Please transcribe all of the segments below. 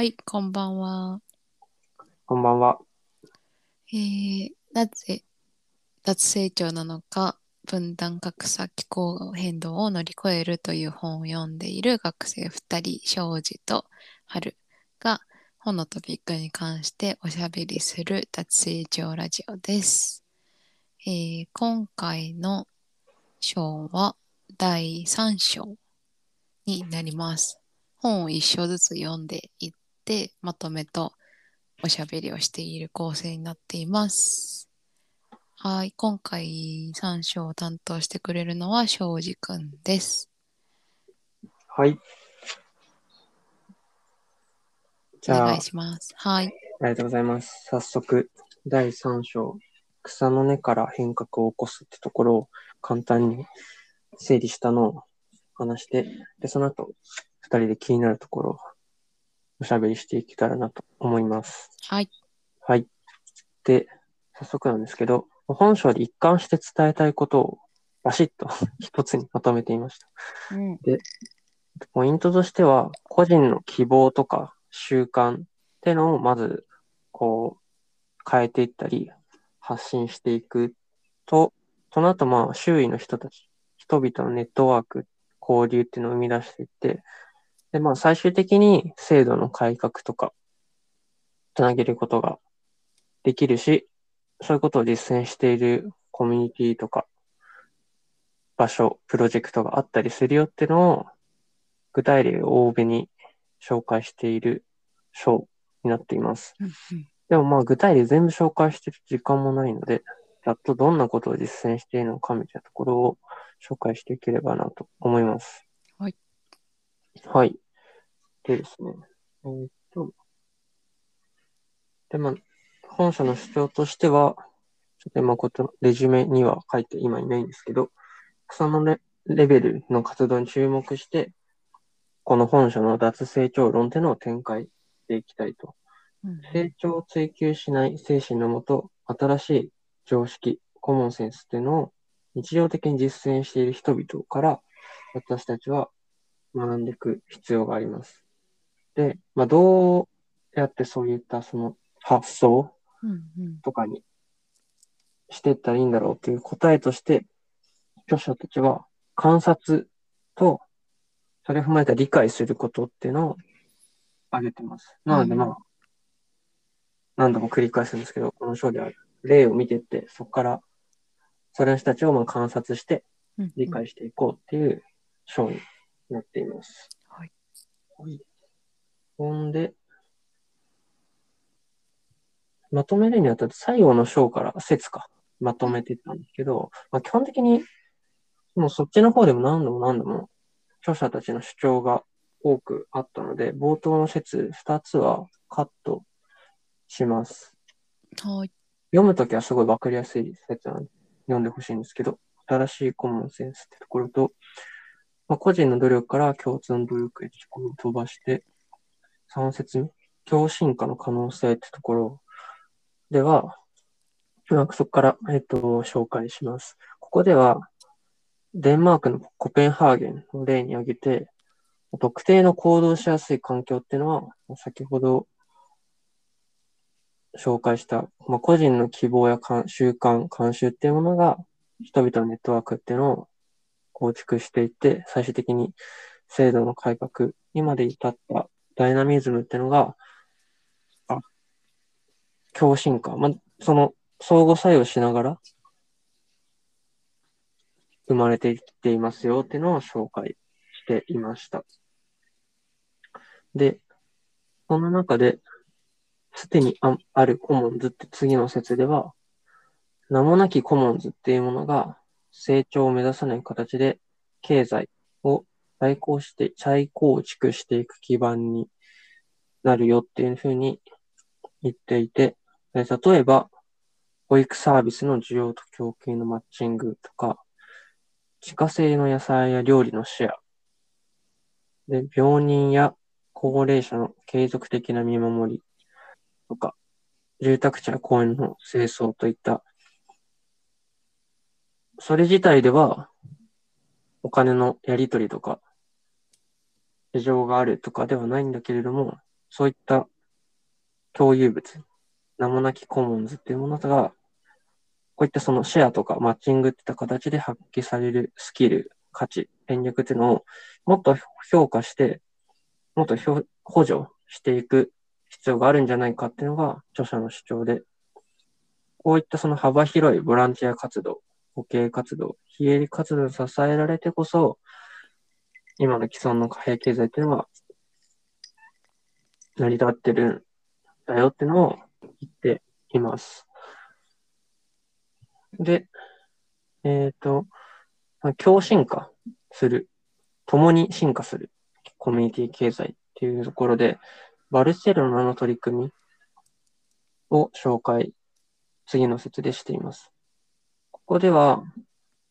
はい、こんばんは。こんばんは。えー、なぜ脱成長なのか、分断格差気候変動を乗り越えるという本を読んでいる学生2人、庄司と春が本のトピックに関しておしゃべりする脱成長ラジオです。えー今回の章は第3章になります。本を一章ずつ読んでいって、まとめとおしゃべりをしている構成になっています。はい、今回3章を担当してくれるのは庄司くんです。はい。じゃあ、あお願いします。はい。りがとうございます。早速、第3章、草の根から変革を起こすってところを簡単に整理したのを話して、で、その後、2人で気になるところをおしゃべりしていけたらなと思います。はい。はい。で、早速なんですけど、本章で一貫して伝えたいことをバシッと 一つにまとめていました。うん。ポイントとしては、個人の希望とか習慣ってのをまず、こう、変えていったり、発信していくと、その後、まあ、周囲の人たち、人々のネットワーク、交流っていうのを生み出していって、で、まあ、最終的に制度の改革とか、つなげることができるし、そういうことを実践しているコミュニティとか、場所、プロジェクトがあったりするよっていうのを、具体例を多めに紹介している章になっています。うんでもまあ具体例全部紹介してる時間もないので、ざっとどんなことを実践しているのかみたいなところを紹介していければなと思います。はい。はい。でですね。えーっと。で、まあ、本書の主張としては、ちょっと今こと、レジュメには書いて今いないんですけど、草のレレベルの活動に注目して、この本書の脱成長論っていうのを展開していきたいと。うん成長を追求しない精神のもと、新しい常識、コモンセンスっていうのを日常的に実践している人々から、私たちは学んでいく必要があります。で、まあ、どうやってそういったその発想とかにしていったらいいんだろうっていう答えとして、著者たちは観察と、それを踏まえた理解することっていうのを挙げてます。なのでまあ、何度も繰り返すんですけど、この章では例を見てって、そこから、それの人たちをまあ観察して理解していこうっていう章になっています。はい。はい。ほんで、まとめるにあたって最後の章から説か、まとめてたんですけど、まあ、基本的に、もうそっちの方でも何度も何度も著者たちの主張が多くあったので、冒頭の説2つはカットします。はい。読むときはすごいわかりやすい説なんで読んでほしいんですけど、新しいコモンセンスってところと、まあ、個人の努力から共通の努力へ飛ばして、3節目、共進化の可能性ってところでは、まあそこから、えっと、紹介します。ここでは、デンマークのコペンハーゲンを例に挙げて、特定の行動しやすい環境っていうのは、先ほど紹介した、まあ、個人の希望や習慣、慣習っていうものが、人々のネットワークっていうのを構築していって、最終的に制度の改革にまで至ったダイナミズムっていうのが、あ、共進化。まあ、その相互作用しながら生まれてきていますよっていうのを紹介していました。で、その中で、すでにああるコモンズって次の説では、名もなきコモンズっていうものが成長を目指さない形で経済を再構して、再構築していく基盤になるよっていうふうに言っていて、例えば、保育サービスの需要と供給のマッチングとか、自家製の野菜や料理のシェア、で、病人や高齢者の継続的な見守りとか、住宅地や公園の清掃といった、それ自体では、お金のやり取りとか、事情があるとかではないんだけれども、そういった共有物、名もなきコモンズっていうものが、こういったそのシェアとかマッチングっていった形で発揮されるスキル、価値、戦略っていうのをもっと評価して、もっと補助していく必要があるんじゃないかっていうのが著者の主張で、こういったその幅広いボランティア活動、保険活動、非営利活動を支えられてこそ、今の既存の貨幣経済っていうのは成り立ってるんだよっていうのを言っています。で、えっ、ー、と、まあ、共進化する、共に進化するコミュニティ経済っていうところで、バルセロナの取り組みを紹介、次の説でしています。ここでは、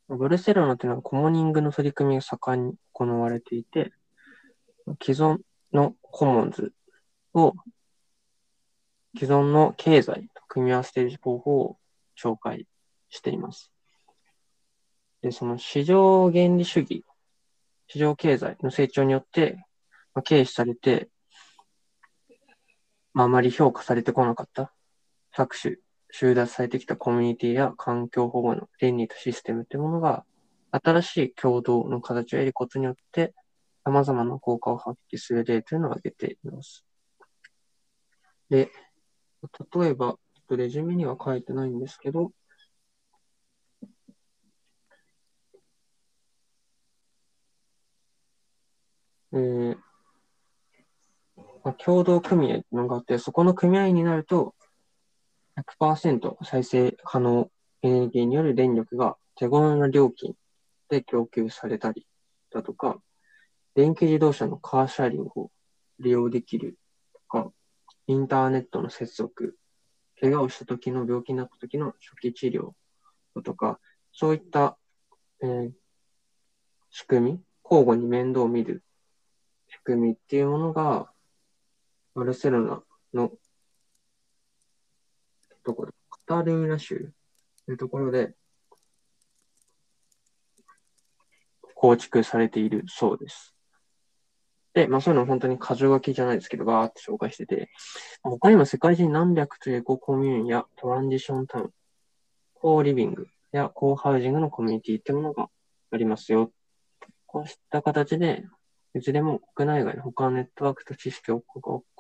バルセロナというのはコモニングの取り組みが盛んに行われていて、既存のコモンズを既存の経済と組み合わせている方法を紹介しています。で、その市場原理主義、市場経済の成長によって、まあ、軽視されて、まあ、あまり評価されてこなかった搾取、収奪されてきたコミュニティや環境保護の倫理とシステムというものが、新しい共同の形を得ることによって、様々な効果を発揮する例というのを挙げています。で、例えば、レジュメには書いてないんですけど、えー、まあ、共同組合っていうのがあって、そこの組合になると100%再生可能エネルギーによる電力が手頃な料金で供給されたりだとか、電気自動車のカーシャーリングを利用できるとか、インターネットの接続、怪我をした時の病気になった時の初期治療だとか、そういった、えー、仕組み、交互に面倒を見る仕組みっていうものが、バルセロナのところ、カタルーナ州というところで構築されているそうです。で、まあそういうの本当に箇条書きじゃないですけど、バーって紹介してて、他にも世界中に何百というエココミューンやトランジションタウン、コーリビングやコーハウジングのコミュニティってものがありますよ。こうした形で、いずれも国内外の他のネットワークと知識を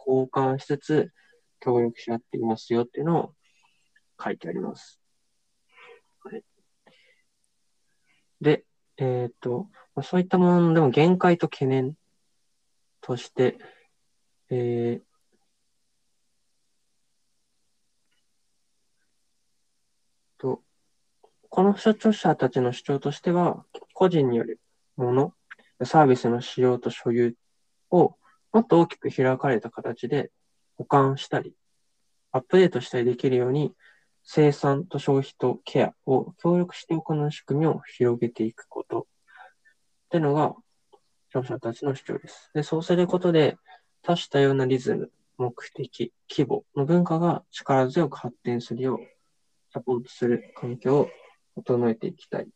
交換しつつ、協力し合っていますよっていうのを書いてあります。はい、で、えっ、ー、と、そういったものでも限界と懸念として、えー、と、この所長者たちの主張としては、個人によるもの、サービスの使用と所有をもっと大きく開かれた形で保管したり、アップデートしたりできるように、生産と消費とケアを協力して行う仕組みを広げていくことっていうのが、著者たちの主張です。で、そうすることで、多種多様なリズム、目的、規模の文化が力強く発展するようサポートする環境を整えていきたい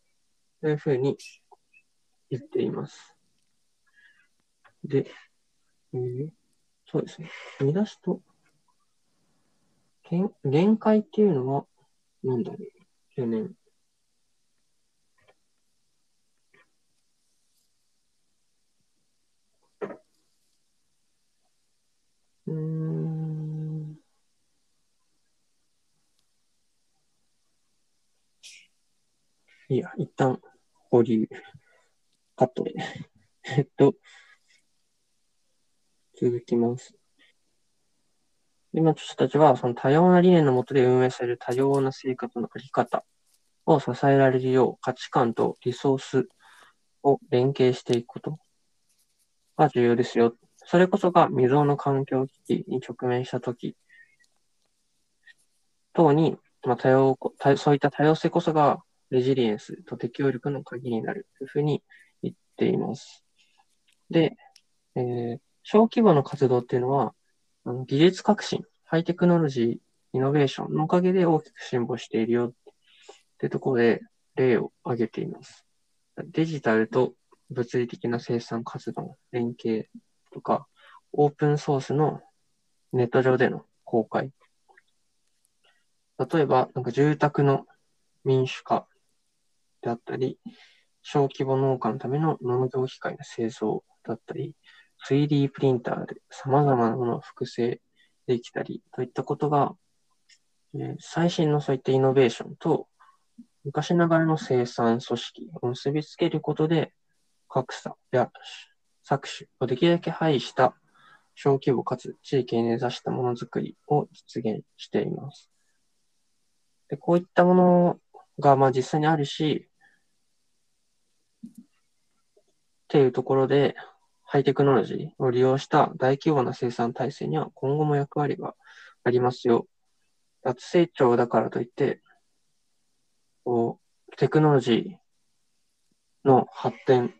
というふうに言っています。で、えー、そうですね。見出しと、限界っていうのは、なんだろう、懸念。うん。いや、一旦保留。カットで。えっと、続きます。今、著者たちは、その多様な理念のもとで運営される多様な生活のあり方を支えられるよう、価値観とリソースを連携していくことが重要ですよ。それこそが未曾有の環境危機に直面したとき等に、まあ、多様、そういった多様性こそがレジリエンスと適応力の鍵になるというふうに言っています。で、えー、小規模の活動っていうのは、技術革新、ハイテクノロジー、イノベーションのおかげで大きく進歩しているよってところで例を挙げています。デジタルと物理的な生産活動、連携とか、オープンソースのネット上での公開。例えば、なんか住宅の民主化であったり、小規模農家のための農業機械の製造だったり、3D プリンターで様々なものを複製できたりといったことが、え最新のそういったイノベーションと昔ながらの生産組織を結びつけることで、格差や搾取をできるだけ排した小規模かつ地域に根ざしたものづくりを実現しています。でこういったものがまあ実際にあるし、っていうところで、ハイテクノロジーを利用した大規模な生産体制には今後も役割がありますよ。脱成長だからといって、こうテクノロジーの発展、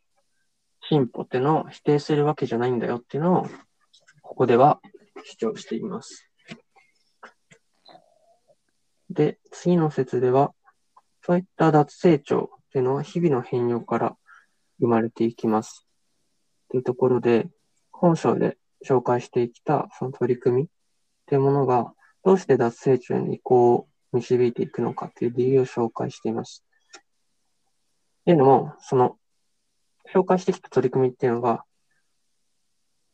進歩っていうのを否定するわけじゃないんだよっていうのを、ここでは主張しています。で、次の説では、そういった脱成長っていうのは日々の変容から生まれていきます。というところで、本章で紹介してきたその取り組みっていうものが、どうして脱成長への移行を導いていくのかっていう理由を紹介しています。っていうのも、その、紹介してきた取り組みっていうのが、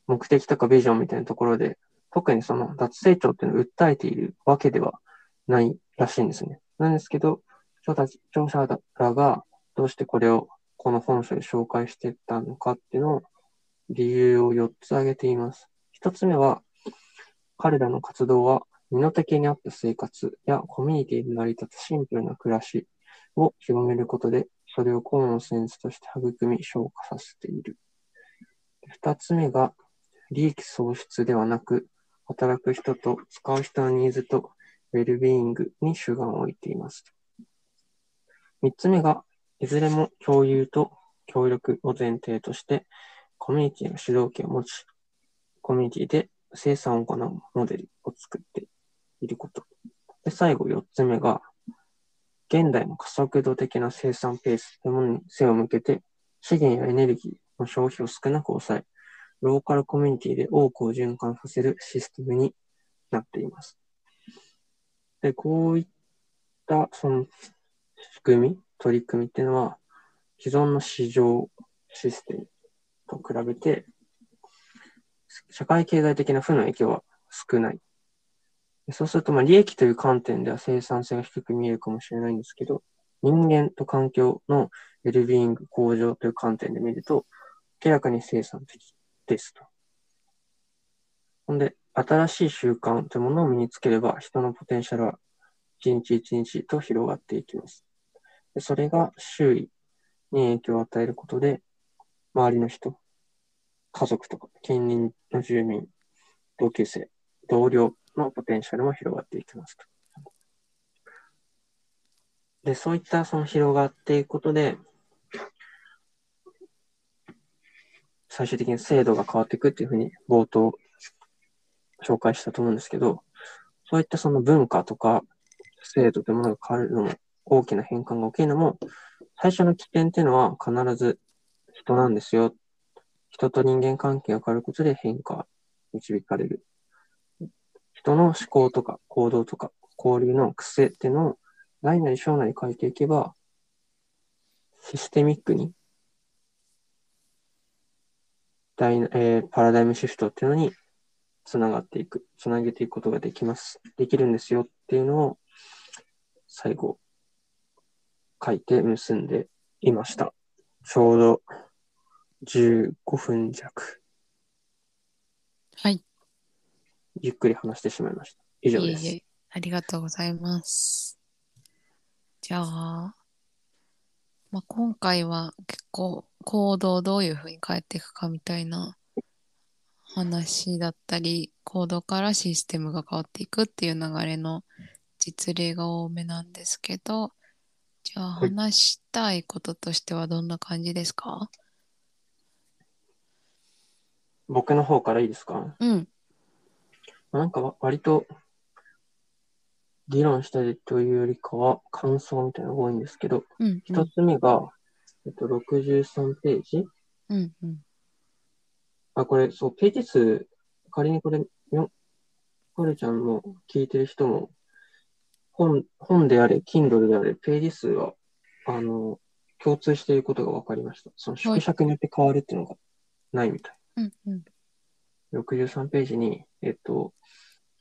目的とかビジョンみたいなところで、特にその脱成長っていうのを訴えているわけではないらしいんですね。なんですけど、著者らがどうしてこれをこの本書で紹介していったのかっていうのを理由を4つ挙げています。1つ目は、彼らの活動は身の丈に合った生活やコミュニティで成り立つシンプルな暮らしを広めることで、それをコモンセンスとして育み、昇華させている。2つ目が、利益創出ではなく、働く人と使う人のニーズとウェルビーイングに主眼を置いています。3つ目が、いずれも共有と協力を前提として、コミュニティの主導権を持ち、コミュニティで生産を行うモデルを作っていること。で、最後4つ目が、現代の加速度的な生産ペースというものに背を向けて、資源やエネルギーの消費を少なく抑え、ローカルコミュニティで多くを循環させるシステムになっています。で、こういったその仕組み、取り組みっていうのは、既存の市場システムと比べて、社会経済的な負の影響は少ない。そうすると、まあ、利益という観点では生産性が低く見えるかもしれないんですけど、人間と環境のウェルビーイング向上という観点で見ると、明らかに生産的ですと。ほんで、新しい習慣というものを身につければ、人のポテンシャルは一日一日と広がっていきます。でそれが周囲に影響を与えることで、周りの人、家族とか近隣の住民、同級生、同僚のポテンシャルも広がっていきますと。で、そういったその広がっていくことで、最終的に制度が変わっていくっていうふうに冒頭紹介したと思うんですけど、そういったその文化とか制度というものが変わるのも、大きな変換が起きるのも、最初の起点っていうのは必ず人なんですよ。人と人間関係が変わることで変化、導かれる。人の思考とか行動とか交流の癖っていうのを大なり小なり変えていけば、システミックにダイえーパラダイムシフトっていうのにつながっていく、つなげていくことができます。できるんですよっていうのを最後書いて結んでいました。ちょうど15分弱。はい。ゆっくり話してしまいました。以上です。いえいえ、ありがとうございます。じゃあ、まあ、今回は結構行動をどういうふうに変えていくかみたいな話だったり、行動からシステムが変わっていくっていう流れの実例が多めなんですけど、じゃあはい話したいこととしてはどんな感じですか？僕の方からいいですか？うん、なんかわ割と議論したりというよりかは感想みたいなのが多いんですけど、うん、う一ん、つ目が、えっと、63ページうん、うん。あ、これ、そう、ページ数、仮にこれよはるちゃんも聞いてる人も、本、本であれ、Kindle であれ、ページ数は、あの、共通していることが分かりました。その縮尺によって変わるっていうのがないみたい。うんうん。63ページに、えっと、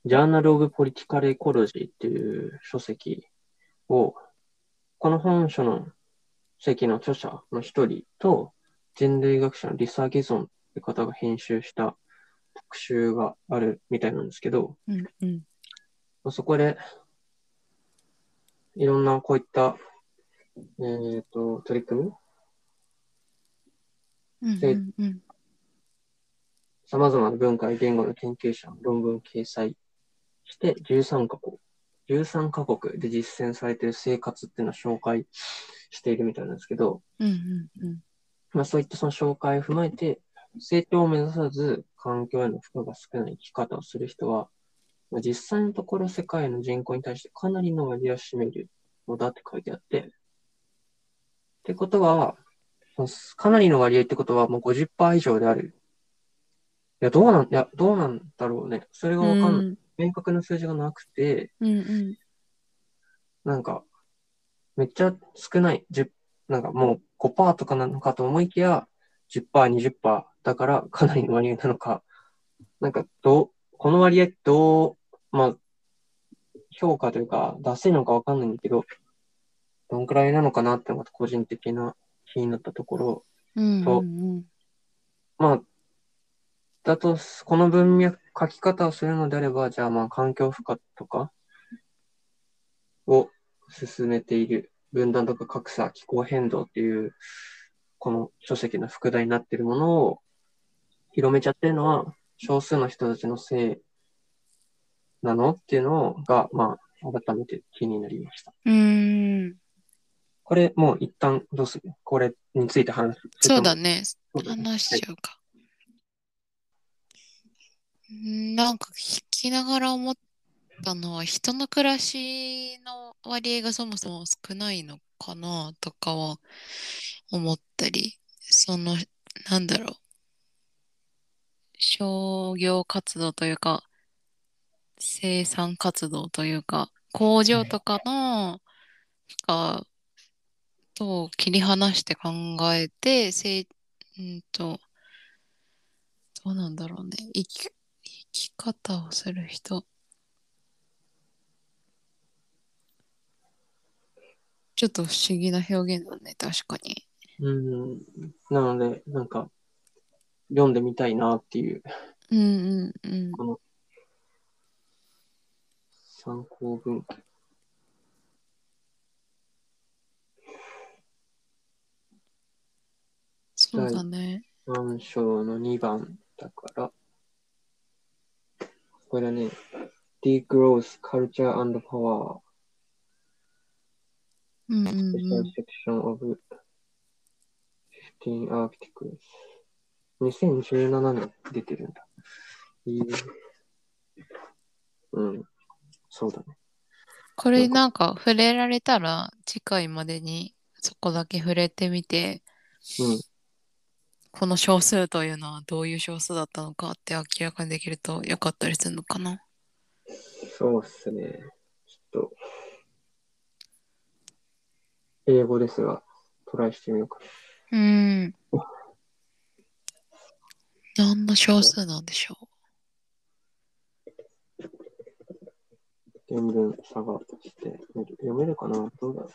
Journal of Political Ecology っていう書籍を、この本書の席の著者の一人と、人類学者のリサ・ゲゾンって方が編集した特集があるみたいなんですけど、うんうん。そこで、いろんなこういった、えっ、と、取り組みうんでうんうん。様々な文化や言語の研究者の論文を掲載して、13カ国、13カ国で実践されている生活っていうのを紹介しているみたいなんですけど、うんうんうん。まあそういったその紹介を踏まえて、成長を目指さず環境への負荷が少ない生き方をする人は、まあ、実際のところ世界の人口に対してかなりの割合を占めるのだって書いてあって、ってことは、かなりの割合ってことはもう50%以上である。いや、どうなん、いや、どうなんだろうね。それがわかんない。明確な数字がなくて、うんうん。なんか、めっちゃ少ない。10なんかもう5%とかなのかと思いきや、10%、20%だからかなりの割合なのか。なんか、どう、この割合どう、まあ、評価というか出せるのかわかんないんだけど、どんくらいなのかなってのが個人的な気になったところ、うんそううんまあ、だと、この文脈、書き方をするのであれば、じゃあまあ環境負荷とかを進めている分断とか格差、気候変動っていう、この書籍の副題になっているものを広めちゃってるのは、少数の人たちのせいなのっていうのが、まあ、改めて気になりました。うん。うん。これ、もう一旦どうする？これについて話す。そうだね話しちゃうか。うんなんか聞きながら思ったのは人の暮らしの割合がそもそも少ないのかなとかは思ったり、その、なんだろう。商業活動というか、生産活動というか、工場とかの、が、と切り離して考えて、せい、うんと、どうなんだろうね。生き、生き方をする人。ちょっと不思議な表現だね、確かに。うん。なので、なんか、読んでみたいなっていう、うんうんうん。この、参考文献。そうだね。3章の2番だから、これだね、Degrowth, Culture and Power, うんうんう Special ん。Section of 15 Articles. 2017年出てるんだ。えーうん、そうだね。これなんか触れられたら次回までにそこだけ触れてみて、うん、この少数というのはどういう少数だったのかって明らかにできるとよかったりするのかな？そうっすね。ちょっと、英語ですが、トライしてみようかな。うん。何の少数なんでしょ原文探して。読めるかな？どうだろう。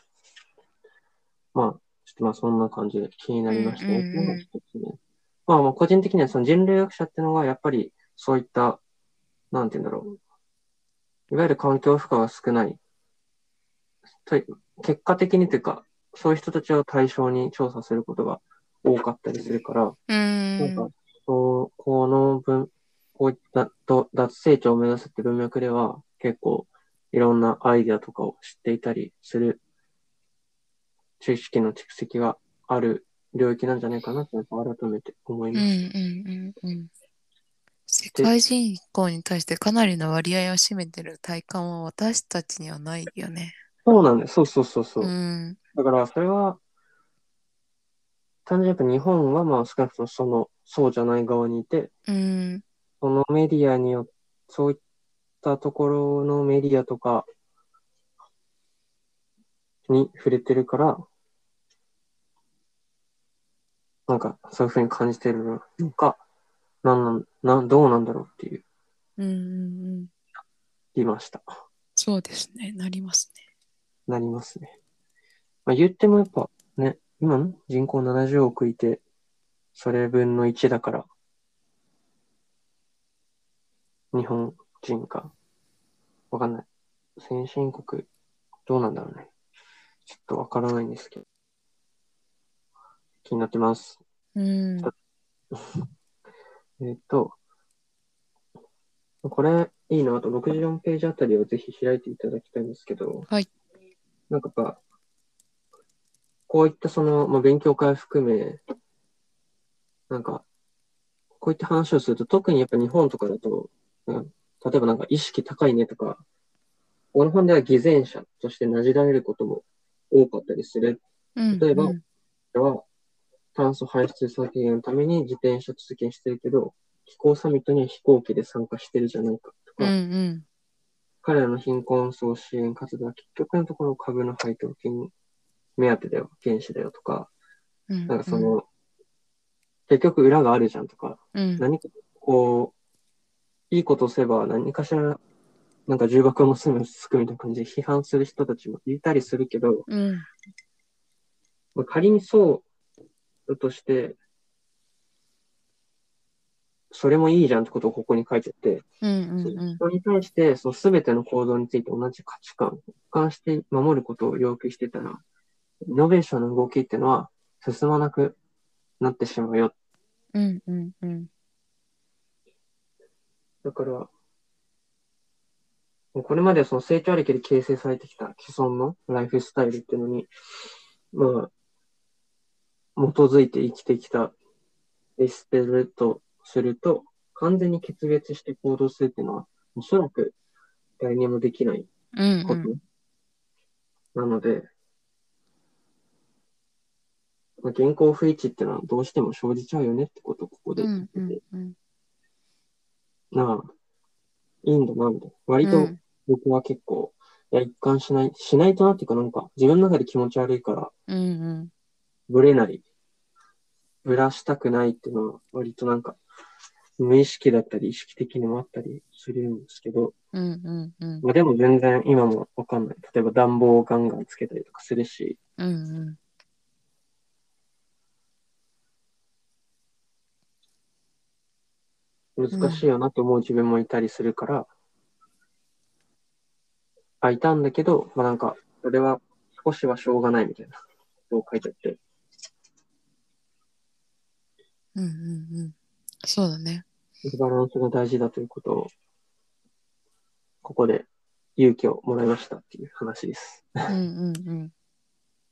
まあ、ちょっとまあそんな感じで気になりましたね。うんうんうんまあまあ個人的にはその人類学者っていうのはやっぱりそういった、なんて言うんだろう。いわゆる環境負荷が少ない。と結果的にというか、そういう人たちを対象に調査することが多かったりするから、う。うなんかん。、そう、この文、こういったと脱成長を目指すって文脈では、結構いろんなアイデアとかを知っていたりする知識の蓄積がある領域なんじゃないかなって改めて思いうんうます。んうんうん。世界人口に対してかなりの割合を占めてる体感は私たちにはないよね。そうなんです。そうそうそうそう。うん。だからそれは、単純にやっぱ日本はまあ少なくともその、そうじゃない側にいて、うん。そのメディアによって、そういっったところのメディアとかに触れてるから、なんかそういうふうに感じてるのか、なんなん、なん、どうなんだろうっていう、うんうんうん。言いました。そうですね。なりますね。なりますね。まあ、言ってもやっぱね、今の人口70億いて、それ分の1だから、日本人か。わかんない。先進国、どうなんだろうね。ちょっとわからないんですけど。気になってます。うん。えっと、これいいなあと64ページあたりをぜひ開いていただきたいんですけど、はい。なんかこういったその、まあ、勉強会含め、なんか、こういった話をすると、特にやっぱ日本とかだと、うん例えばなんか意識高いねとか、この本では偽善者としてなじられることも多かったりする。うん例えばうんでは、炭素排出削減のために自転車通勤してるけど、気候サミットには飛行機で参加してるじゃないかとか、うんうん。彼らの貧困層支援活動は結局のところ株の配当金目当てだよ、原資だよとか、うんなんかその、結局裏があるじゃんとか、うん。何かこう、いいことをすれば何かしら、なんか重箱の隅をつくみたいな感じで批判する人たちもいたりするけど、うん。まあ、仮にそうだとして、それもいいじゃんってことをここに書いてて、うんうんうん人に対して、その全ての行動について同じ価値観、一貫して守ることを要求してたら、イノベーションの動きっていうのは進まなくなってしまうよ。うんうんうんだから、これまでその成長ありきで形成されてきた既存のライフスタイルっていうのに、まあ、基基づいて生きてきたエスペルとすると、完全に決別して行動するっていうのは、おそらく誰にもできないこと。うんうんなので、まあ、現行不一致っていうのはどうしても生じちゃうよねってことをここで言ってて、なあ、いいんだな、みたいな。割と僕は結構、いや、一貫しない、しないとなっていうかなんか、自分の中で気持ち悪いから、うんうんブレない、ブラしたくないっていうのは、割となんか、無意識だったり、意識的にもあったりするんですけど、うんうんうん。まあ、でも全然今もわかんない。例えば暖房をガンガンつけたりとかするし、うんうん。難しいよなと思う自分もいたりするから、あ、いたんだけど、まあなんか、それは少しはしょうがないみたいな。ことを書いてあって、うんうんうんそうだねバランスが大事だということを、ここで勇気をもらいましたっていう話です。うんうんうん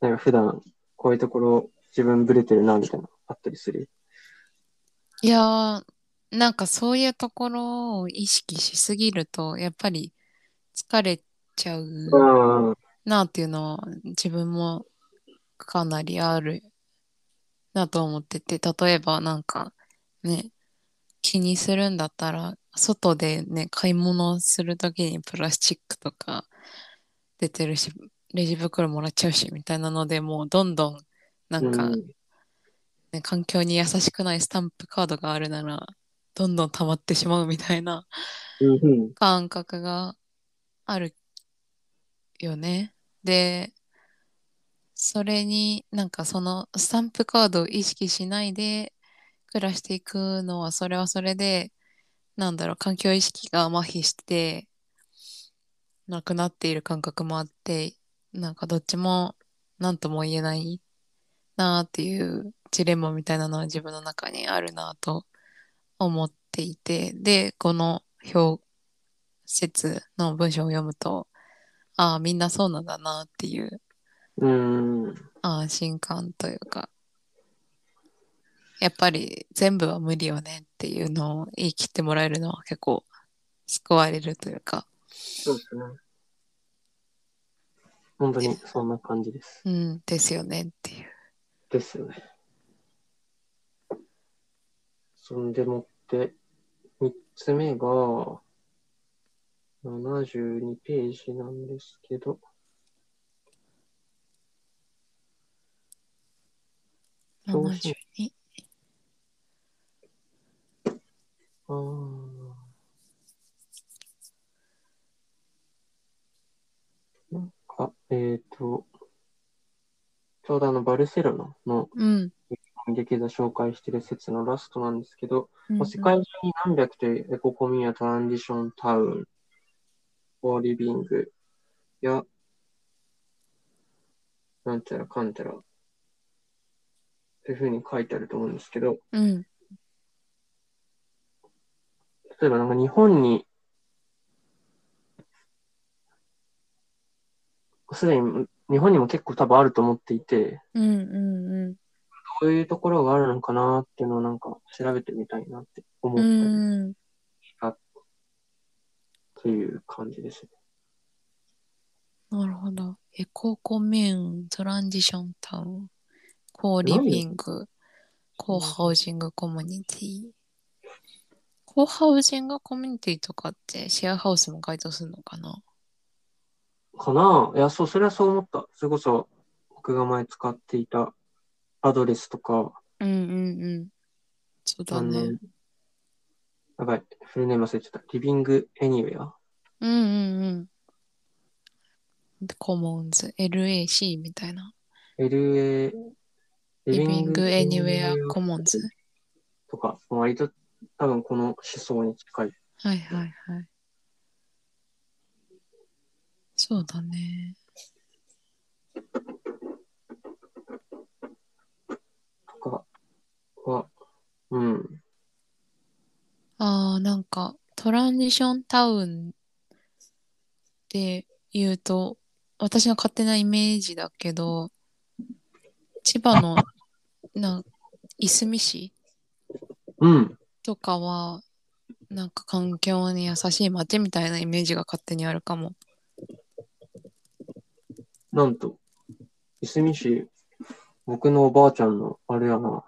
なんか普段、こういうところ自分ブレてるなみたいな、あったりする？いやーなんかそういうところを意識しすぎるとやっぱり疲れちゃうなっていうのは自分もかなりあるなと思ってて例えばなんかね気にするんだったら外でね買い物するときにプラスチックとか出てるしレジ袋もらっちゃうしみたいなのでもうどんどんなんか、うんね、環境に優しくないスタンプカードがあるならどんどん溜まってしまうみたいな感覚があるよね。で、それになんかそのスタンプカードを意識しないで暮らしていくのはそれはそれでなんだろう環境意識が麻痺してなくなっている感覚もあってなんかどっちも何とも言えないなっていうジレンマみたいなのは自分の中にあるなと思っていて。でこの表説の文章を読むとああみんなそうなんだなっていううん、安心感というかやっぱり全部は無理よねっていうのを言い切ってもらえるのは結構救われるというかそうですね。本当にそんな感じです。うんですよねっていうですよね。そんでもって、三つ目が、72ページなんですけど、表紙72。あーなんか、えっ、と、ちょうどあの、バルセロナのうん。劇座紹介してる説のラストなんですけど、うんまあ世界中に何百というエココミやトランジションタウン、フォーリビングや、なんちゃらかんちゃら、というふうに書いてあると思うんですけど、うん。例えばなんか日本に、すでに日本にも結構多分あると思っていて、うんうんうん。どういうところがあるのかなっていうのをなんか調べてみたいなって思ったりうん。したっていう感じですね。なるほど。エココミューン、トランジションタウン、コーリビング、コーハウジングコミュニティ。コーハウジングコミュニティとかってシェアハウスも該当するのかな？かな？いや、そう、それはそう思った。それこそ僕が前使っていたアドレスとか、うんうんうん。そうだね。、やばい、フルネーム忘れちゃった。リビングエニウェア？うんうんうん。コモンズ、LAC みたいな。LA、リビングエニウェアコモンズ。とか、割と多分この思想に近い。はいはいはい。そうだね。とかは、うん。ああ、なんかトランジションタウンって言うと、私の勝手なイメージだけど、千葉のないすみ市うん。とかは、なんか環境に優しい街みたいなイメージが勝手にあるかも。なんと、いすみ市、僕のおばあちゃんの、あれやな。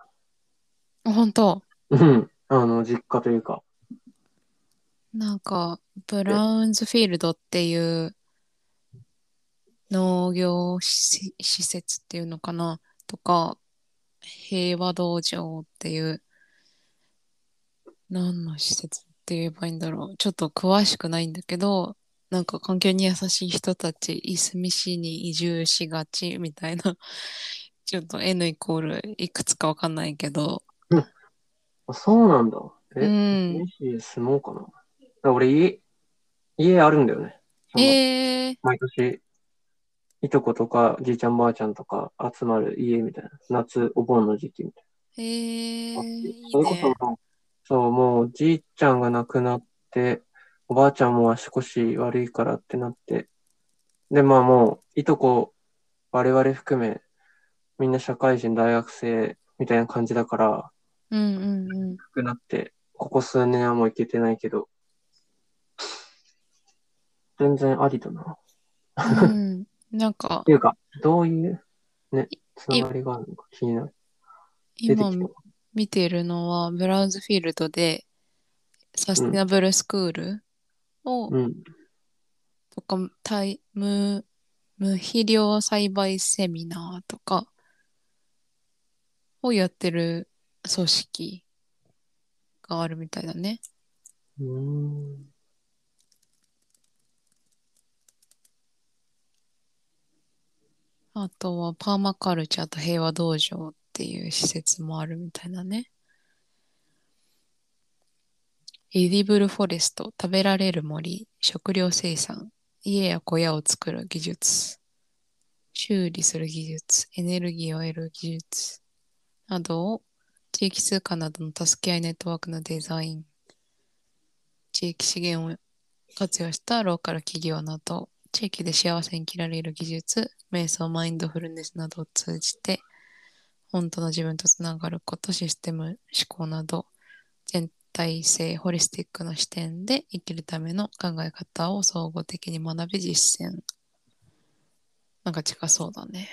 あ、本当？うん。あの、実家というか。なんか、ブラウンズフィールドっていう農業施施設っていうのかなとか、平和道場っていう、何の施設って言えばいいんだろう。ちょっと詳しくないんだけど、なんか環境に優しい人たち、いすみ市に移住しがちみたいな、ちょっと N イコールいくつかわかんないけど、あ、そうなんだ。うえ、ん。いすみ市住もうかな。俺、家、家あるんだよね。そのえー、毎年、いとことか、じいちゃんばあちゃんとか集まる家みたいな。夏、お盆の時期みたいえー、な。いいそれこそう、そう、もう、じいちゃんが亡くなって、おばあちゃんも足腰悪いからってなって、で、まあもう、いとこ、我々含め、みんな社会人、大学生みたいな感じだから、うんうんうん。なくなって、ここ数年はもう行けてないけど、全然ありだな。うん、なんかっていうか、どういう、ね、つながりがあるのか気になる。今。見てるのはブラウズフィールドでサステナブルスクールを、うん。とかタイ無無肥料栽培セミナーとかをやってる組織があるみたいだね。うーん。あとはパーマカルチャーと平和道場っていう施設もあるみたいだね。エディブルフォレスト、食べられる森、食料生産、家や小屋を作る技術、修理する技術、エネルギーを得る技術などを地域通貨などの助け合いネットワークのデザイン、地域資源を活用したローカル企業など、地域で幸せに生きられる技術、瞑想、マインドフルネスなどを通じて、本当の自分とつながること、システム、思考など、全体性、ホリスティックな視点で生きるための考え方を総合的に学び実践。なんか近そうだね。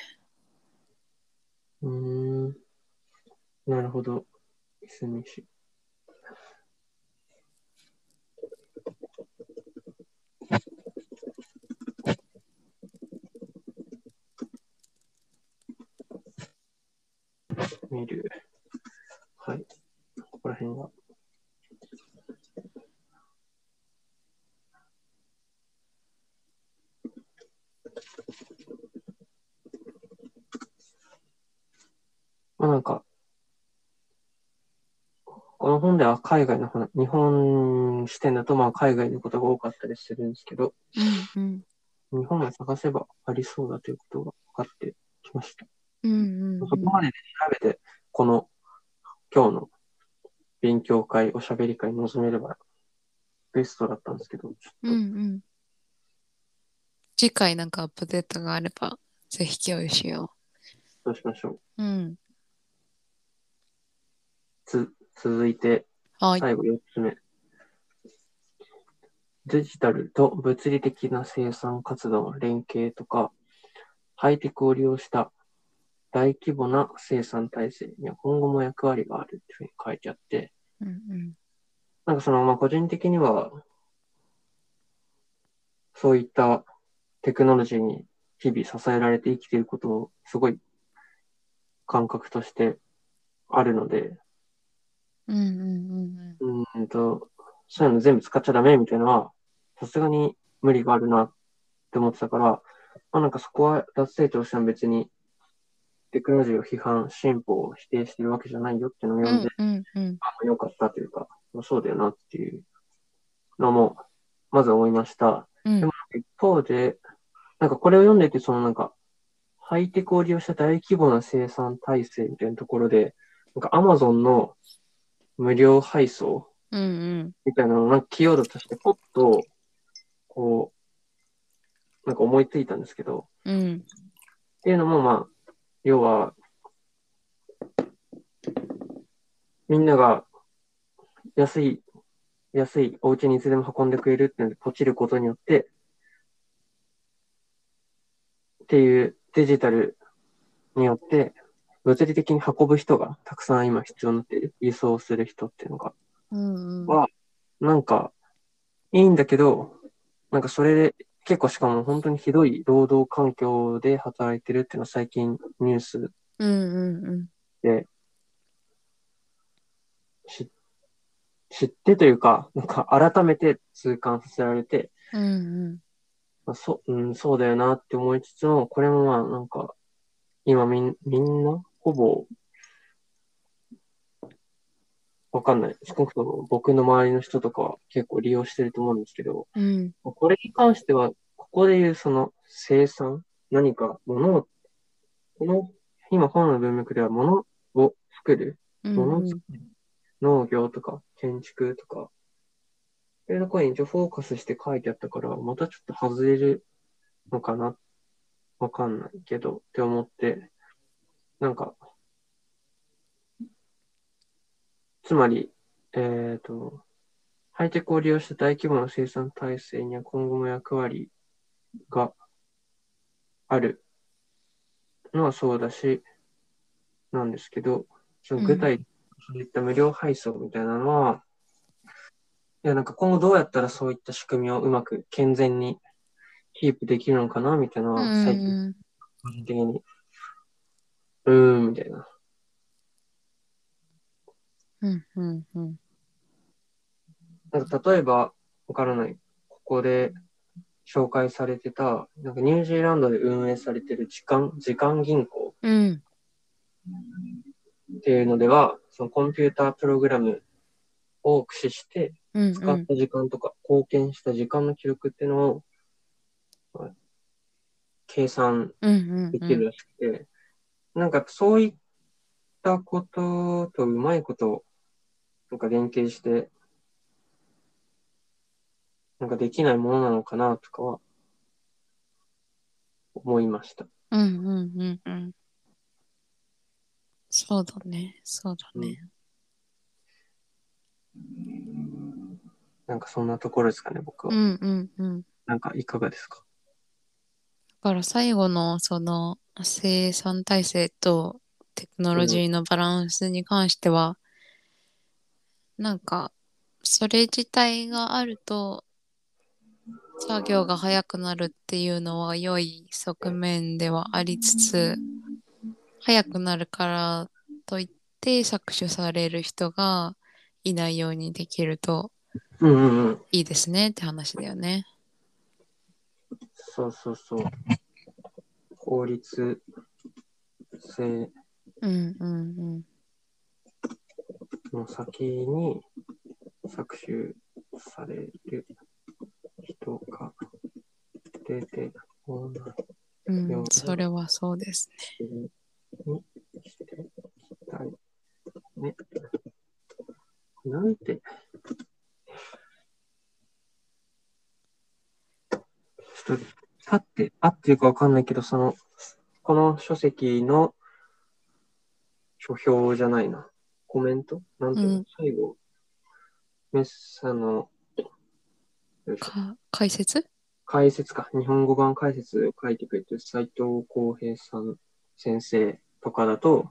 うん。なるほど。いすみ市。見る。はい。ここら辺が。まあなんか、この本では海外の話、日本視点だとまあ海外のことが多かったりするんですけど、うん日本を探せばありそうだということが分かってきました。うん。うんうんそこまでで調べて、この今日の勉強会、おしゃべり会に臨めればベストだったんですけど、ちょっうんうん。次回なんかアップデートがあれば、ぜひ共有しよとどうしましょう。う。うん。つ続いて、はい。最後4つ目。デジタルと物理的な生産活動の連携とか、ハイテクを利用した大規模な生産体制には今後も役割があるっていうふうに書いてあって、うんうん。なんかその、まあ、個人的には、そういったテクノロジーに日々支えられて生きていることもすごい感覚としてあるので、うんうんうんうーんと、そういうの全部使っちゃダメみたいなのは、さすがに無理があるなって思ってたから、まあなんかそこは脱成長しても別にテクノロジーを批判、進歩を否定してるわけじゃないよっていうのをうん。読んで、うんうんうん。あ良かったというか、まあそうだよなっていうのも、まず思いました。うんでも一方で、なんかこれを読んでて、そのなんか、ハイテクを利用した大規模な生産体制みたいなところで、なんか Amazon の無料配送。みたいなのをなんかキーワードとしてポッと、こう、なんか思いついたんですけど、うん。っていうのもまあ、要は、みんなが安い、安いお家にいつでも運んでくれるってので、ポチることによって、っていうデジタルによって、物理的に運ぶ人がたくさん今必要になっている。輸送する人っていうのが。うんうん。はなんか、いいんだけど、なんかそれで、結構しかも本当にひどい労働環境で働いてるっていうのは最近ニュース。で知知ってというか、なんか改めて痛感させられて、うんうん。まあ、そうん、そうだよなって思いつつも、これもまあなんか、今みんみんな、ほぼ、わかんない。少なくとも僕の周りの人とかは結構利用してると思うんですけど、うんこれに関しては、ここで言うその生産、何か物を、この、今本の文脈では物を作る、うん物を作る、農業とか建築とか、そういうところに一応フォーカスして書いてあったから、またちょっと外れるのかなわかんないけど、って思って、なんか、つまり、えっ、と、ハイテクを利用した大規模な生産体制には今後も役割があるのはそうだし、なんですけど、その具体、そういった無料配送みたいなのは、いや、なんか今後どうやったらそういった仕組みをうまく健全にキープできるのかなみたいなのはうん最近個人的に、うーん、みたいな。うんうんうん。なんか例えば、わからない。ここで紹介されてた、なんかニュージーランドで運営されてる時間、時間銀行うん。っていうのでは、そのコンピュータープログラムを駆使して、うん使った時間とか、貢献した時間の記録っていうのを、まあ計算うんうん。できるらしくて、なんかそういったこととうまいこと、なんか連携して、なんかできないものなのかなとかは、思いました。うんうんうんうん。そうだね、そうだね。なんかそんなところですかね、僕は。うんうんうん。なんかいかがですか？だから最後のその生産体制とテクノロジーのバランスに関しては、なんかそれ自体があると作業が早くなるっていうのは良い側面ではありつつ早くなるからといって搾取される人がいないようにできるとうんうんうん。いいですねって話だよね。そうそうそう。法律性うんうんの先に搾取される人が出てこないうん。うん、それはそうですね。にしていきたい。ね。なんて。ちょっと、あって、あっていうかわかんないけど、その、この書籍の書評じゃないな。コメント？なんていうの、うん最後、メッサの、か解説？解説か、日本語版解説を書いてくれてる斉藤浩平さん先生とかだと、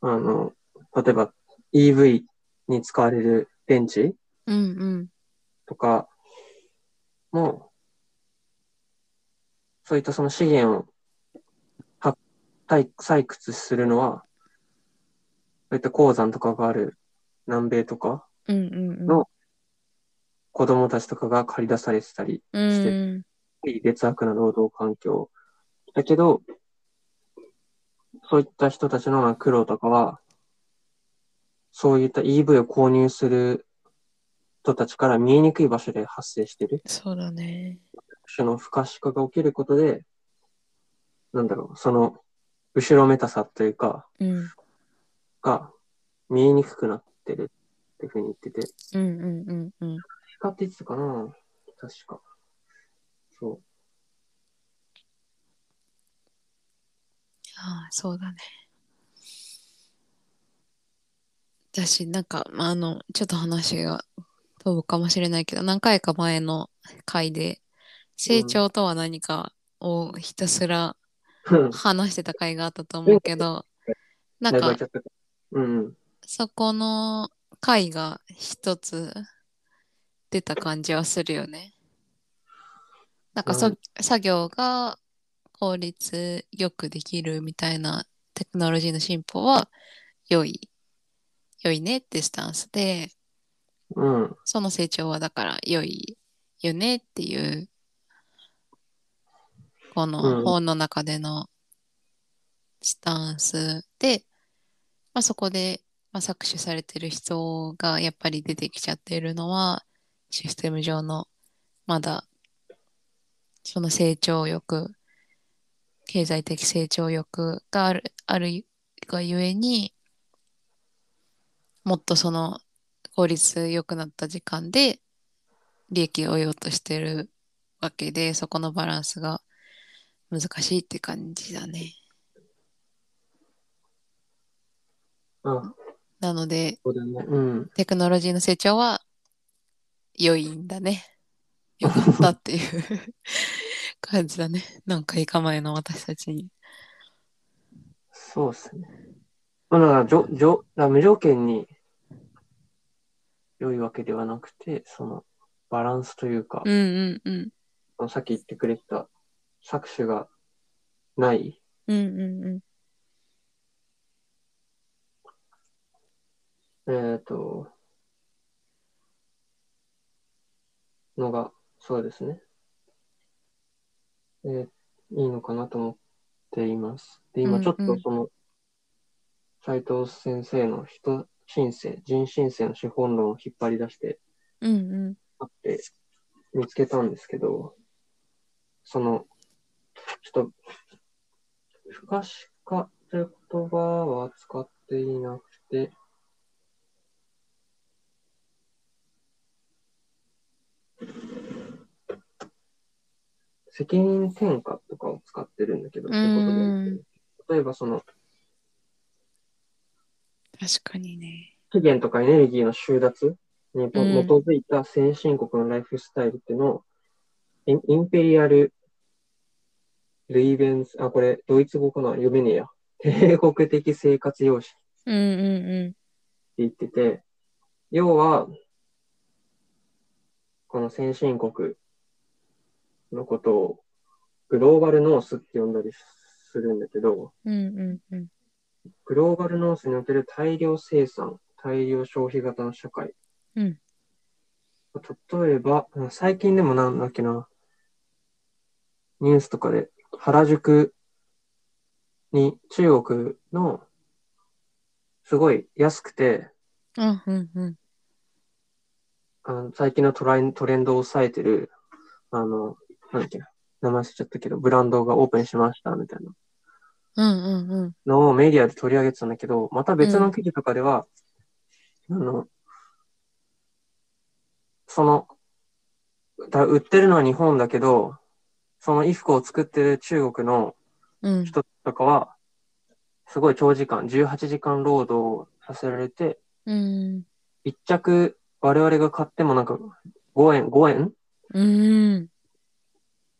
あの、例えば EV に使われる電池うんうん。とかも、そういったその資源を発採採掘するのは、そういった鉱山とかがある南米とか、うんうんうん。の子供たちとかが借り出されてたりうしてん劣悪な労働環境。だけど、そういった人たちのまあ苦労とかは、そういった EV を購入する人たちから見えにくい場所で発生している。そうだね。種の不可視化が起きることで、なんだろう、その、後ろめたさというか、うん。が見えにくくなってるっていうふうに言ってて、うんうんうんうん。使って言ってたかな確か。そう。ああ、そうだね。私、なんか、まあ、あの、ちょっと話が飛ぶかもしれないけど、何回か前の回で、成長とは何かをひたすら話してた回があったと思うけど、なんかうん。そこの回が一つ出た感じはするよね。なんかそ、うん作業が効率よくできるみたいなテクノロジーの進歩は良い、良いねってスタンスで、うん。その成長はだから良いよねっていう、こうんの本の中でのスタンスで、まあ、そこで、まあ、搾取されてる人がやっぱり出てきちゃっているのは、システム上のまだその成長欲、経済的成長欲がある、あるがゆえに、もっとその効率良くなった時間で利益を得ようとしてるわけで、そこのバランスが難しいって感じだね。あ、なので、ね。うん。テクノロジーの成長は良いんだね。よかったっていう 感じだね。何回か前の私たちに。そうですね。まあ、だから、じょ、じょ、だから無条件に良いわけではなくて、その、バランスというか、うんうんうん。そのさっき言ってくれた搾取がない、うんうんうん。えっ、と、のが、そうですね。えーいいのかなと思っています。で、今ちょっうんうんとその、斉藤先生の人申請、人申請の資本論を引っ張り出してうんうん。あって見つけたんですけど、その、ちょっと、不可視化という言葉は使っていなくて、責任転嫁とかを使ってるんだけど、うん。そういうこと。で例えばその、確かにね。資源とかエネルギーの収奪に基うん。づいた先進国のライフスタイルっていうのを、インインペリアル・ルイベンス、あ、これ、ドイツ語かな？読めねえや。帝国的生活様式。ってうんうん。言ってて、要は、この先進国のことをグローバルノースって呼んだりするんだけど、うん。うんうんうん。グローバルノースにおける大量生産、大量消費型の社会。うん。例えば、最近でもなんだっけな、ニュースとかで、原宿に中国の、すごい安くて、うん、うん、うん。あの最近のトライントレンドを抑えてる、あの、なんだっけな、名前忘れちゃったけど、ブランドがオープンしました、みたいなうん、うん、うん。のをメディアで取り上げてたんだけど、また別の記事とかでは、あの、その、だ売ってるのは日本だけど、その衣服を作ってる中国のうん。人とかは、すごい長時間、18時間労働をさせられて、うん。一着我々が買ってもなんか5円、5円？うん。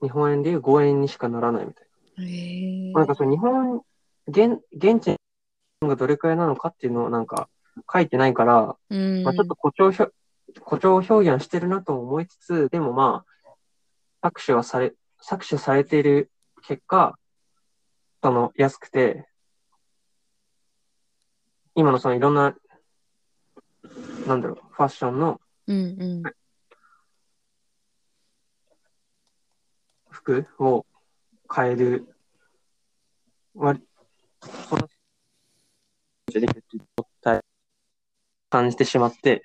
日本円でいう5円にしかならないみたいへえな。なんかその日本、現、現地がどれくらいなのかっていうのをなんか書いてないから、うん。まあちょっと誇張表、誇張表現してるなとも思いつつ、でもまあ、搾取はされ、搾取されている結果、その安くて、今のそのいろんな、なんだろう、ファッションのうん、うん。服を買える、割、その、できるっていう感じてしまって、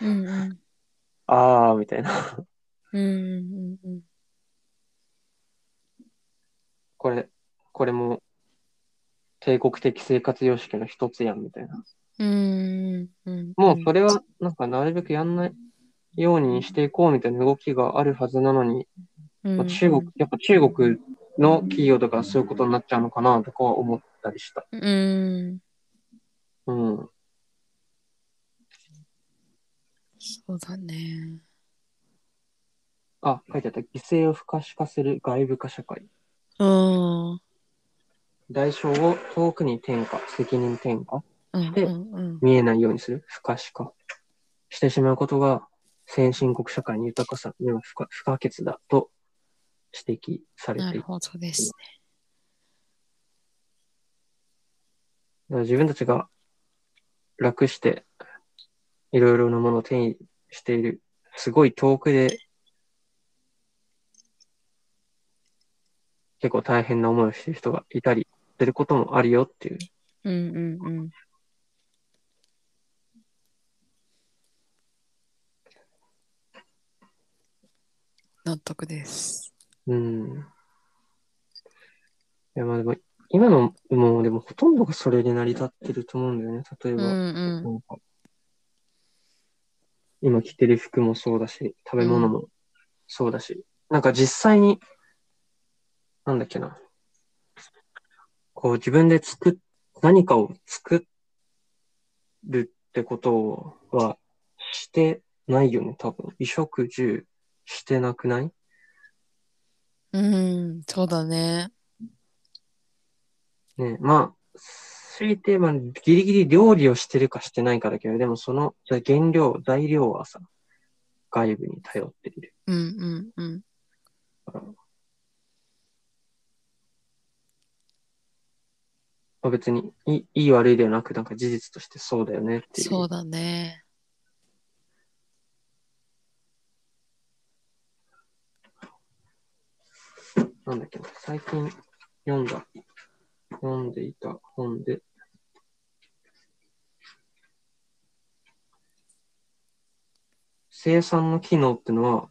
うん、うん。あー、みたいな。うん、うん、うん。これ、これも、帝国的生活様式の一つやん、みたいな。うん、うん。もうそれは、なんかなるべくやんないようにしていこうみたいな動きがあるはずなのに、うん、まあ中国、やっぱ中国の企業とかそういうことになっちゃうのかなとかは思ったりした。うん。うん。そうだね。あ、書いてあった。犠牲を不可視化する外部化社会。うん。代償を遠くに転嫁、責任転嫁、うん、でうん、うん。見えないようにする、不可視化してしまうことが、先進国社会の豊かさには不可不可欠だと指摘されて。なるほどですだから自分たちが楽して、いろいろなものを手にしている、すごい遠くで、結構大変な思いをしている人がいたりすることもあるよっていう。ね。うん、うん、うん。納得です。うん。いや、まあでも、今のもうでもほとんどがそれで成り立ってると思うんだよね。例えば、うん、うん。今着てる服もそうだし、食べ物もそうだし、なんか実際に、なんだっけな。こう自分で作っ、何かを作るってことはしてないよね、多分。衣食住してなくない？うん、そうだね。ね、まあ、強いて言えばギリギリ料理をしてるかしてないかだけど、でもその原料、材料はさ、外部に頼っている。うん、うん、うん。まあ、別にいいいい悪いではなく、なんか事実としてそうだよねっていう。そうだね。なんだっけな、最近読んだ、読んでいた。本で、生産の機能ってのは、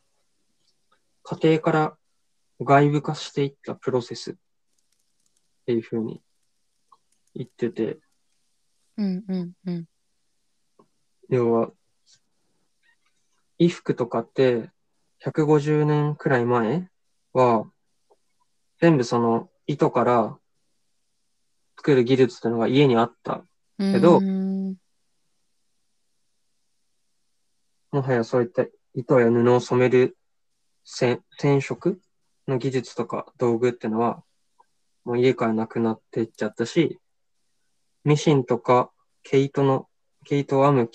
家庭から外部化していったプロセスっていうふうに言ってて、うん、うん、うん。要は、衣服とかって150年くらい前は、全部その糸から作る技術っていうのが家にあった。けど、もはやそういった糸や布を染める染染色の技術とか道具っていうのは、もう家からなくなっていっちゃったし、ミシンとか毛糸の、毛糸編む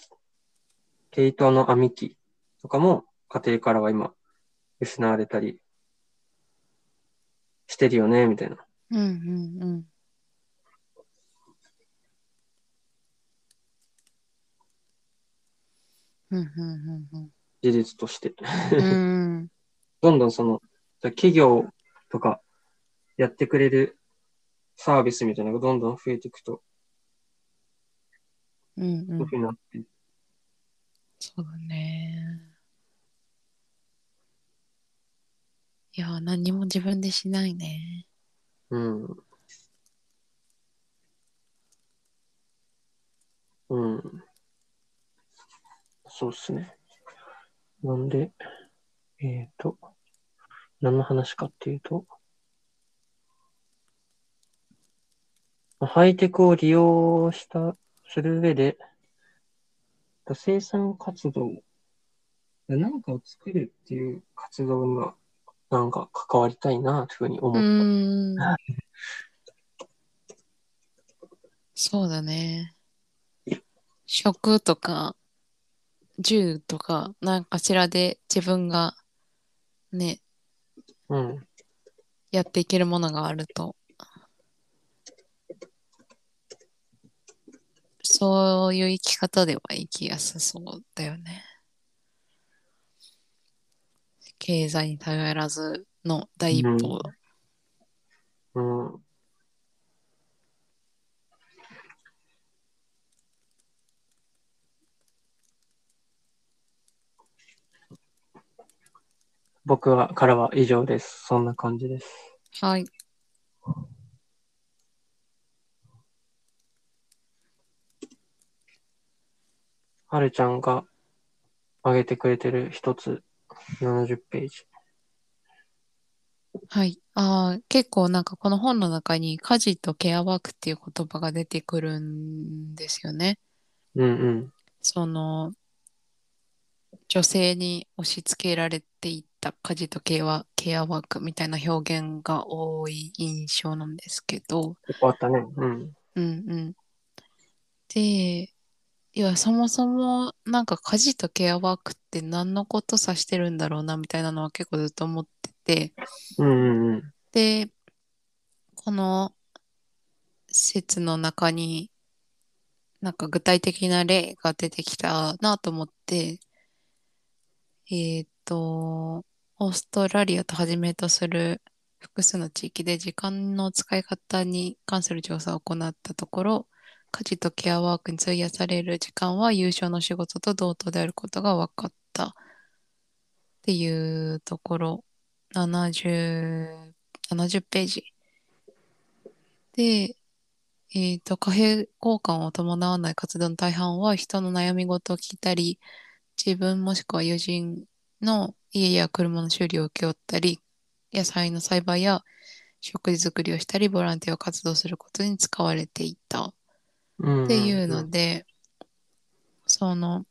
毛糸の編み機とかも家庭からは今失われたりしてるよね、みたいな。うんうんうん。うんうんうんうん、事実としてどんどんその、企業とかやってくれるサービスみたいなのがどんどん増えていくと、うんうん、そういうふうになってそうね。いや、何も自分でしないね。うん。うん。そうっすね。なんで、えっ、と、何の話かっていうと、ハイテクを利用した、する上で、生産活動、何かを作るっていう活動には、なんか関わりたいな、というふうに思うった。そうだね。食とか、銃とか、なんかしらで自分がね、うん。やっていけるものがあると、そういう生き方では生きやすそうだよね。経済に頼らずの第一歩。うん。僕は、からは以上です。そんな感じです。はい。はるちゃんが挙げてくれてる一つ、70ページ。はい。ああ、結構なんかこの本の中に家事とケアワークっていう言葉が出てくるんですよね。うんうん。その、女性に押し付けられていった家事とケアケアワークみたいな表現が多い印象なんですけど、結構あったね。うん。うんうん。で、いや、そもそもなんか家事とケアワークって何のこと指してるんだろうなみたいなのは結構ずっと思ってて、うんうんうん。で、この説の中に、なんか具体的な例が出てきたなと思って、えーっと、オーストラリアとはじめとする複数の地域で時間の使い方に関する調査を行ったところ、家事とケアワークに費やされる時間は優勝の仕事と同等であることが分かったっていうところ、70、70ページ。で、えっと、貨幣交換を伴わない活動の大半は人の悩み事を聞いたり、自分もしくは友人の家や車の修理を請け負ったり、野菜の栽培や食事作りをしたり、ボランティア活動することに使われていた。うんんんっていうので、その、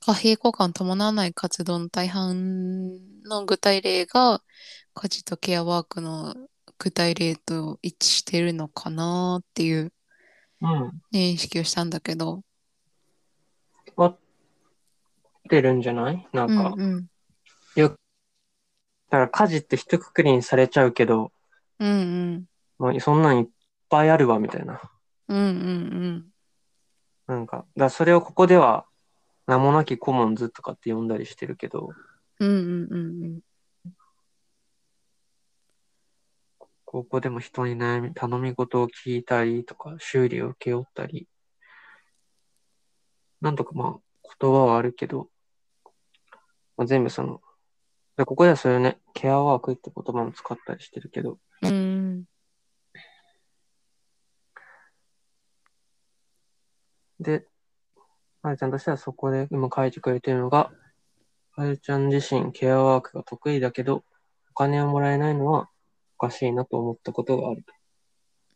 貨幣交換を伴わない活動の大半の具体例が、家事とケアワークの具体例と一致してるのかなっていううん。認識をしたんだけど、合ってるんじゃない？なんか、うんうん、だから家事って一括りにされちゃうけど、うんうん、まあ、そんなんいっぱいあるわ、みたいな。うんうんなんか、だからそれをここでは、名もなきコモンズとかって呼んだりしてるけど、うん、うんうんうん。ここでも人に悩み、頼み事を聞いたりとか、修理を請け負ったり、なんとかまあ、言葉はあるけど、まあ、全部その、でここではそれをね、ケアワークって言葉も使ったりしてるけど、うん、うんで、はるちゃんとしてはそこで今書いてくれてるのが、はるちゃん自身ケアワークが得意だけど、お金をもらえないのはおかしいなと思ったことがある。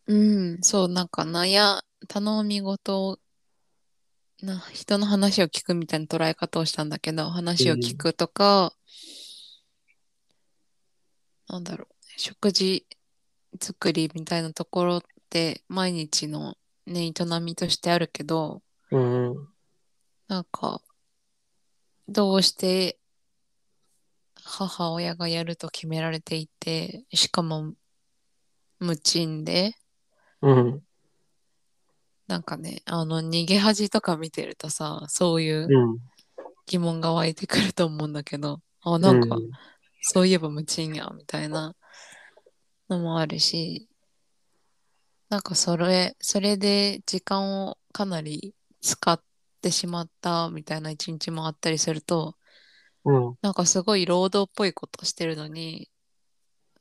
うん、そう、なんかなや、頼み事を、な、人の話を聞くみたいな捉え方をしたんだけど、話を聞くとか、なんだろう、食事作りみたいなところって毎日のね、営みとしてあるけど、うんうん。なんか、どうして母親がやると決められていて、しかも無賃で、うん。なんかね、あの、逃げ恥とか見てるとさ、そういううん。疑問が湧いてくると思うんだけど、あ、なんか、そういえば無賃や、みたいなのもあるし、なんかそれ、それで時間をかなり使ってしまったみたいな一日もあったりすると、うん。なんかすごい労働っぽいことしてるのに、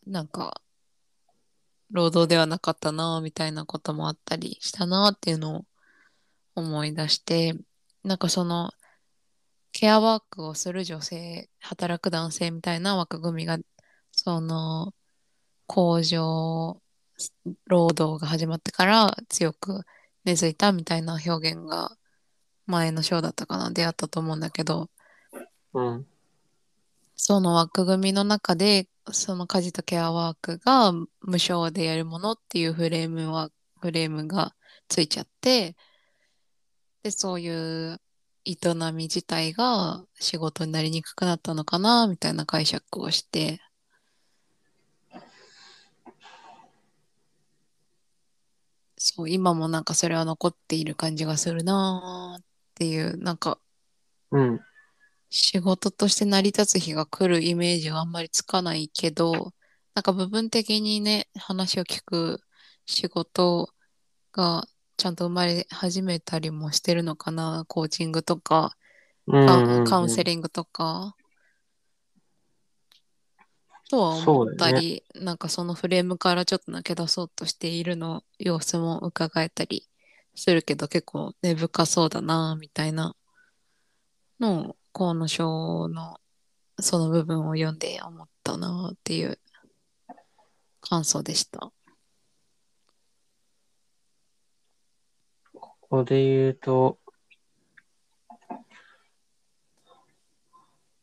なんか、労働ではなかったな、みたいなこともあったりしたなっていうのを思い出して、なんかその、ケアワークをする女性、働く男性みたいな枠組みが、その、工場労働が始まってから強く根付いたみたいな表現が前の章だったかな、出会ったと思うんだけど、うん。その枠組みの中で、その家事とケアワークが無償でやるものっていうフレームは、フレームがついちゃって、で、そういう営み自体が仕事になりにくくなったのかな、みたいな解釈をして、そう、今もなんかそれは残っている感じがするなっていう、なんかうん。仕事として成り立つ日が来るイメージはあんまりつかないけど、なんか部分的にね、話を聞く仕事がちゃんと生まれ始めたりもしてるのかな。コーチングとか、カウンセリングとか。とは思ったり、なんかそのフレームからちょっと抜け出そうとしているの様子も伺えたりするけど結構根深そうだなみたいなのを河野章のその部分を読んで思ったなっていう感想でした。ここで言うと、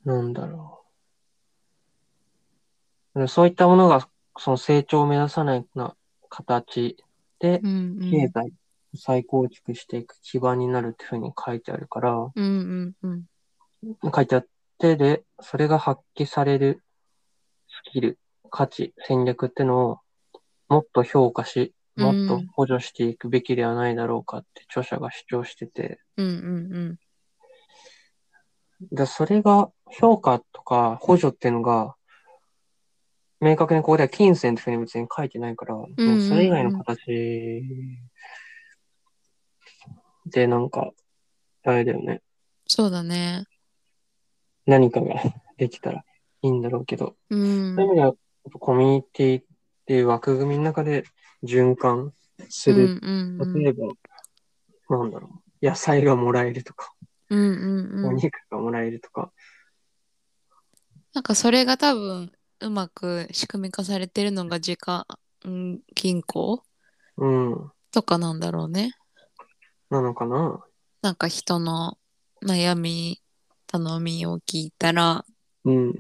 なんだろう。そういったものが、その成長を目指さないような形でう、ん経済を再構築していく基盤になるっていうふうに書いてあるから、うんうんうん。書いてあって、で、それが発揮されるスキル、価値、戦略ってのをもっと評価し、もっと補助していくべきではないだろうかって著者が主張してて、うんうん。で、それが評価とか補助っていうのが、明確にここでは金銭っていうふうに別に書いてないから、うんうんうんそれ以外の形でなんか、あれだよね。そうだね。何かができたらいいんだろうけど、うんそういう意味では、コミュニティっていう枠組みの中で循環する。うんうんうん例えば、なんだろう。野菜がもらえるとか、うんうんうんお肉がもらえるとか。なんかそれが多分うまく仕組み化されてるのが時間うん銀行うん。とかなんだろうね。なのかな？なんか人の悩み、頼みを聞いたら、うん。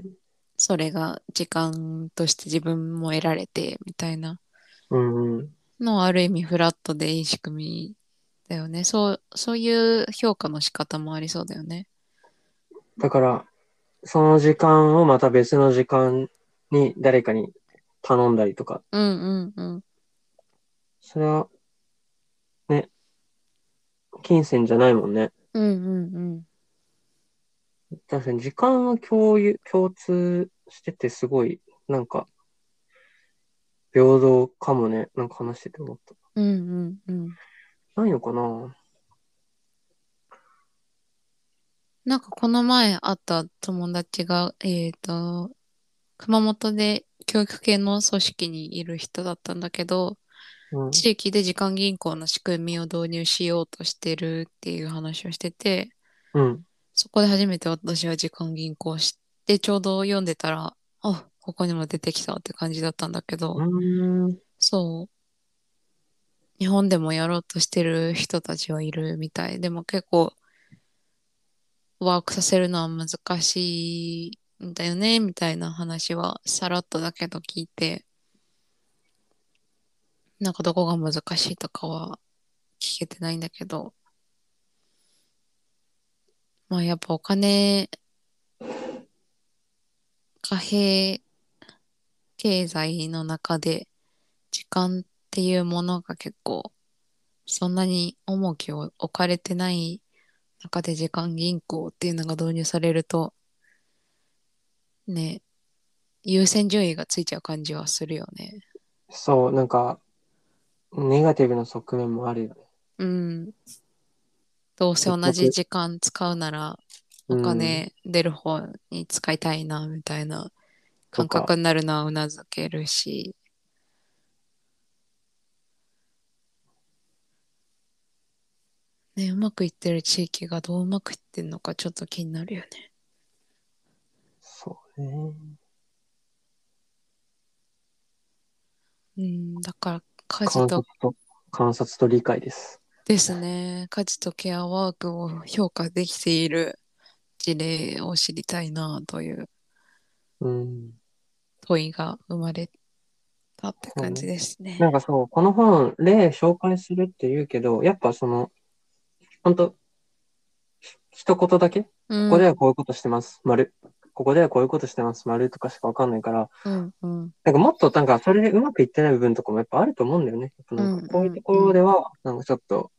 それが時間として自分も得られてみたいな。のはある意味フラットでいい仕組みだよね。そう、そういう評価の仕方もありそうだよね。だから、その時間をまた別の時間に誰かに頼んだりとか、うんうんうん。それは、ね、金銭じゃないもんね。うんうんうん。確かに時間は共有、共通しててすごい、なんか、平等かもね。なんか話してて思った。うんうんうん。ないのかな？なんかこの前会った友達が、えっ、と、熊本で教育系の組織にいる人だったんだけど、うん。地域で時間銀行の仕組みを導入しようとしてるっていう話をしてて、うん。そこで初めて私は時間銀行を知って、ちょうど読んでたら、あ、ここにも出てきたって感じだったんだけど、うーん。そう。日本でもやろうとしてる人たちはいるみたい。でも結構、ワークさせるのは難しいだよね、みたいな話はさらっとだけど聞いて、なんかどこが難しいとかは聞けてないんだけど、まあやっぱお金、貨幣経済の中で時間っていうものが結構そんなに重きを置かれてない中で時間銀行っていうのが導入されると、ね、優先順位がついちゃう感じはするよね。そう、なんか、ネガティブな側面もあるよね。うん。どうせ同じ時間使うなら、お金出る方に使いたいな、みたいな感覚になるのはうなずけるし。ね、うまくいってる地域がどううまくいってんのかちょっと気になるよね。ね。うん、だから家観事と観察と理解です。ですね、家事とケアワークを評価できている事例を知りたいなといううん。問いが生まれたって感じですね。なんかそう、この本、例紹介するって言うけど、やっぱその、本当ひ一言だけ、こうんこではこういうことしてます、丸。ここではこういうことしてます、丸とかしかわかんないから、うんうんなんかもっとなんかそれでうまくいってない部分とかもやっぱあると思うんだよね。なんうんかこういうところでは、なんかちょっと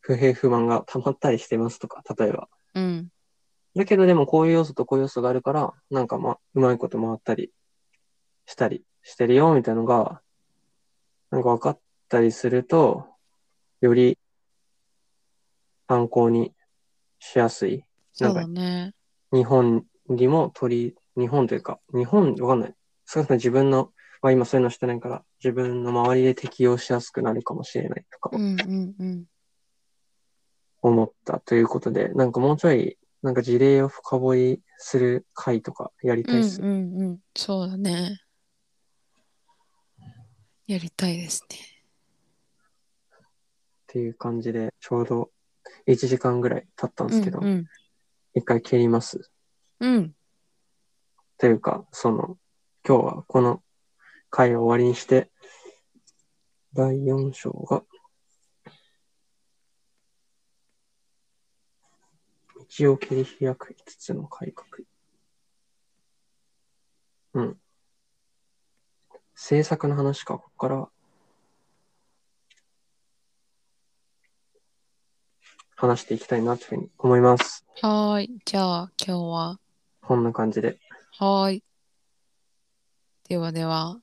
不平不満が溜まったりしてますとか、例えば。うんだけどでもこういう要素とこういう要素があるから、なんかまあ、うまいこと回ったりしたりしてるよみたいなのが、なんか分かったりすると、より参考にしやすい。そうだね。日本にも取り、日本というか、日本、わかんない。少なくとも自分の、まあ今そういうのしてないから、自分の周りで適用しやすくなるかもしれないとか。思ったということで、なんかもうちょい、なんか事例を深掘りする回とかやりたいっす。うんうんうん。そうだね。やりたいですね。っていう感じで、ちょうど1時間ぐらい経ったんですけど、うんうん。一回切ります。うん。というか、その、今日はこの回を終わりにして、第4章が、道を切り開く5つの改革。うん。政策の話か、ここから、話していきたいなというふうに思います。はーい。じゃあ今日は、こんな感じで。はーい。ではでは、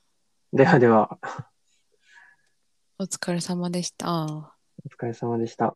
ではでは、お疲れ様でした。お疲れ様でした。